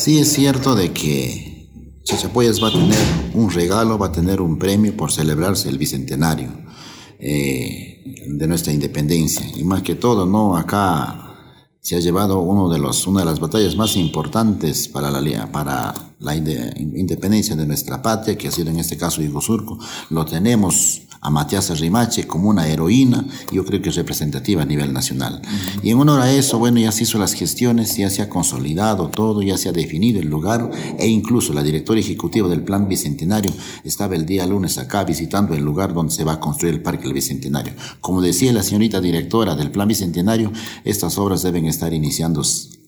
Sí es cierto de que Chachapoyas va a tener un regalo, va a tener un premio por celebrarse el bicentenario eh, de nuestra independencia. Y más que todo, ¿no? Acá se ha llevado uno de los, una de las batallas más importantes para la, para la independencia de nuestra patria, que ha sido en este caso Surco. Lo tenemos a Matías Rimache como una heroína, yo creo que es representativa a nivel nacional. Y en honor a eso, bueno, ya se hizo las gestiones, ya se ha consolidado todo, ya se ha definido el lugar e incluso la directora ejecutiva del Plan Bicentenario estaba el día lunes acá visitando el lugar donde se va a construir el Parque del Bicentenario. Como decía la señorita directora del Plan Bicentenario, estas obras deben estar iniciándose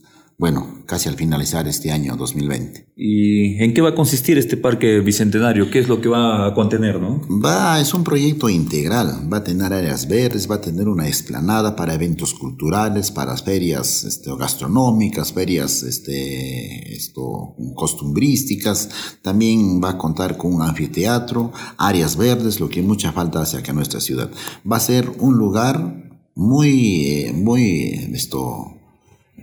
bueno, casi al finalizar este año 2020. ¿Y en qué va a consistir este parque bicentenario? ¿Qué es lo que va a contener, no? Va, es un proyecto integral. Va a tener áreas verdes, va a tener una explanada para eventos culturales, para ferias este, gastronómicas, ferias este, esto, costumbrísticas. También va a contar con un anfiteatro, áreas verdes, lo que mucha falta hace acá en nuestra ciudad. Va a ser un lugar muy, eh, muy, esto,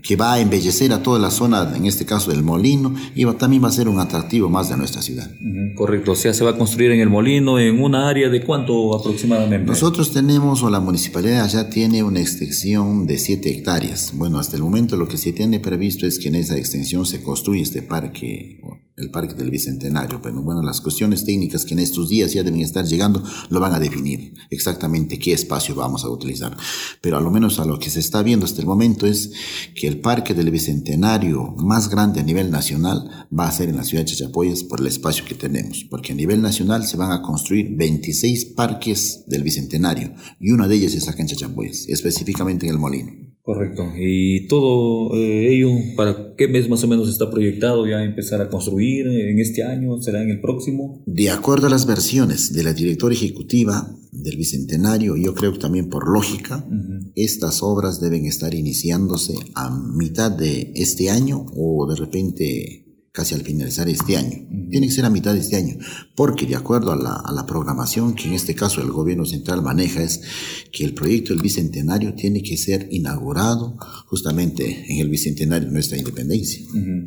que va a embellecer a toda la zona, en este caso del molino, y también va a ser un atractivo más de nuestra ciudad. correcto, o sea, se va a construir en el molino, en una área de cuánto aproximadamente. Nosotros tenemos, o la municipalidad ya tiene una extensión de 7 hectáreas. Bueno, hasta el momento lo que se tiene previsto es que en esa extensión se construye este parque el Parque del Bicentenario. Pero bueno, las cuestiones técnicas que en estos días ya deben estar llegando lo van a definir exactamente qué espacio vamos a utilizar. Pero a lo menos a lo que se está viendo hasta el momento es que el Parque del Bicentenario más grande a nivel nacional va a ser en la ciudad de Chachapoyas por el espacio que tenemos. Porque a nivel nacional se van a construir 26 parques del Bicentenario y una de ellas es acá en Chachapoyas, específicamente en el Molino. Correcto. ¿Y todo eh, ello para qué mes más o menos está proyectado ya empezar a construir? ¿En este año? ¿Será en el próximo? De acuerdo a las versiones de la directora ejecutiva del Bicentenario, yo creo que también por lógica, estas obras deben estar iniciándose a mitad de este año o de repente casi al finalizar este año. Tiene que ser a mitad de este año, porque de acuerdo a la, a la, programación que en este caso el gobierno central maneja es que el proyecto del Bicentenario tiene que ser inaugurado justamente en el Bicentenario de nuestra independencia.